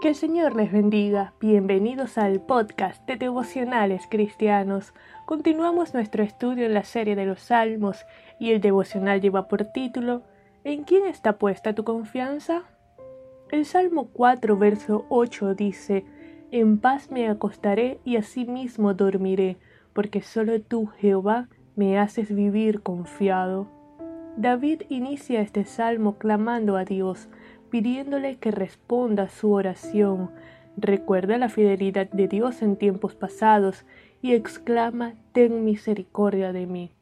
Que el Señor les bendiga. Bienvenidos al podcast de devocionales cristianos. Continuamos nuestro estudio en la serie de los Salmos y el devocional lleva por título ¿En quién está puesta tu confianza? El Salmo 4, verso 8 dice, En paz me acostaré y asimismo dormiré, porque solo tú, Jehová, me haces vivir confiado. David inicia este salmo clamando a Dios, pidiéndole que responda su oración, recuerda la fidelidad de Dios en tiempos pasados y exclama, Ten misericordia de mí.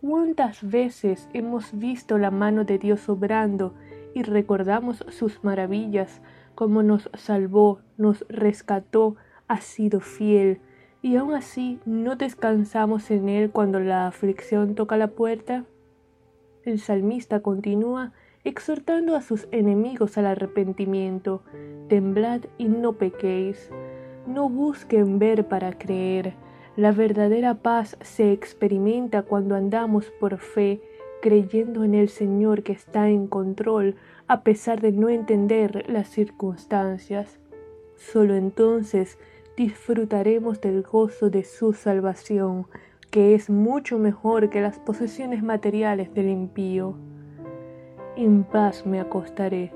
¿Cuántas veces hemos visto la mano de Dios obrando y recordamos sus maravillas, como nos salvó, nos rescató, ha sido fiel, y aún así no descansamos en Él cuando la aflicción toca la puerta? El salmista continúa exhortando a sus enemigos al arrepentimiento. Temblad y no pequéis. No busquen ver para creer. La verdadera paz se experimenta cuando andamos por fe, creyendo en el Señor que está en control, a pesar de no entender las circunstancias. Solo entonces disfrutaremos del gozo de su salvación, que es mucho mejor que las posesiones materiales del impío en paz me acostaré.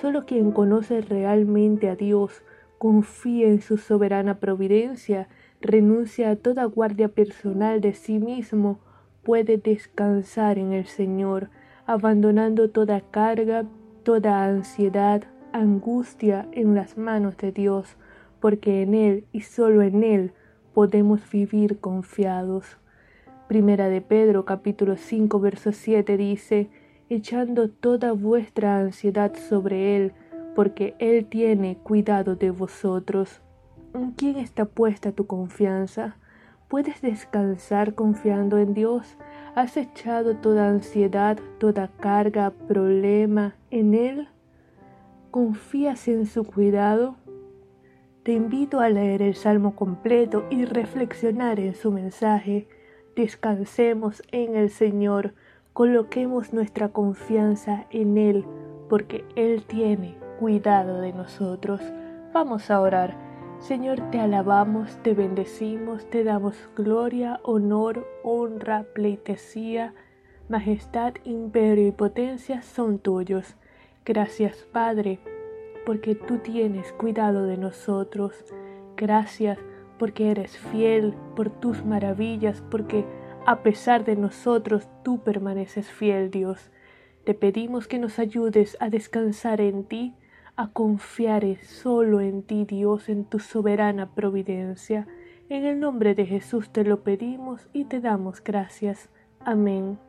Solo quien conoce realmente a Dios, confía en su soberana providencia, renuncia a toda guardia personal de sí mismo, puede descansar en el Señor, abandonando toda carga, toda ansiedad, angustia en las manos de Dios, porque en Él y solo en Él podemos vivir confiados. Primera de Pedro capítulo 5 verso 7 dice, echando toda vuestra ansiedad sobre Él, porque Él tiene cuidado de vosotros. ¿En quién está puesta tu confianza? ¿Puedes descansar confiando en Dios? ¿Has echado toda ansiedad, toda carga, problema en Él? ¿Confías en su cuidado? Te invito a leer el Salmo completo y reflexionar en su mensaje. Descansemos en el Señor Coloquemos nuestra confianza en Él porque Él tiene cuidado de nosotros. Vamos a orar. Señor, te alabamos, te bendecimos, te damos gloria, honor, honra, pleitesía, majestad, imperio y potencia son tuyos. Gracias, Padre, porque tú tienes cuidado de nosotros. Gracias porque eres fiel por tus maravillas, porque a pesar de nosotros, tú permaneces fiel, Dios. Te pedimos que nos ayudes a descansar en ti, a confiar solo en ti, Dios, en tu soberana providencia. En el nombre de Jesús te lo pedimos y te damos gracias. Amén.